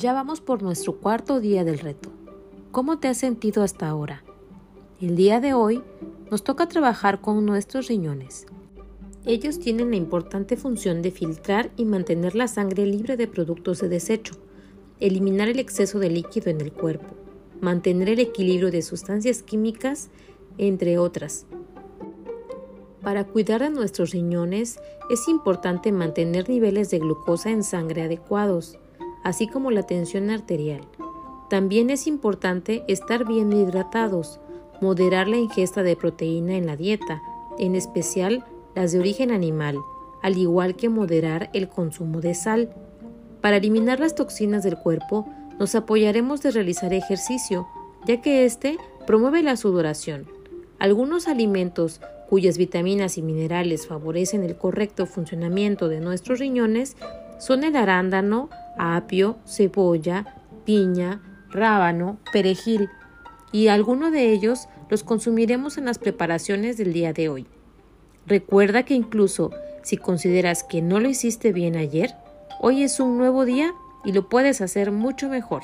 Ya vamos por nuestro cuarto día del reto. ¿Cómo te has sentido hasta ahora? El día de hoy nos toca trabajar con nuestros riñones. Ellos tienen la importante función de filtrar y mantener la sangre libre de productos de desecho, eliminar el exceso de líquido en el cuerpo, mantener el equilibrio de sustancias químicas, entre otras. Para cuidar de nuestros riñones es importante mantener niveles de glucosa en sangre adecuados, así como la tensión arterial. También es importante estar bien hidratados, moderar la ingesta de proteína en la dieta, en especial las de origen animal, al igual que moderar el consumo de sal. Para eliminar las toxinas del cuerpo, nos apoyaremos de realizar ejercicio, ya que éste promueve la sudoración. Algunos alimentos cuyas vitaminas y minerales favorecen el correcto funcionamiento de nuestros riñones son el arándano, apio, cebolla, piña, rábano, perejil, y algunos de ellos los consumiremos en las preparaciones del día de hoy. Recuerda que incluso si consideras que no lo hiciste bien ayer, hoy es un nuevo día y lo puedes hacer mucho mejor.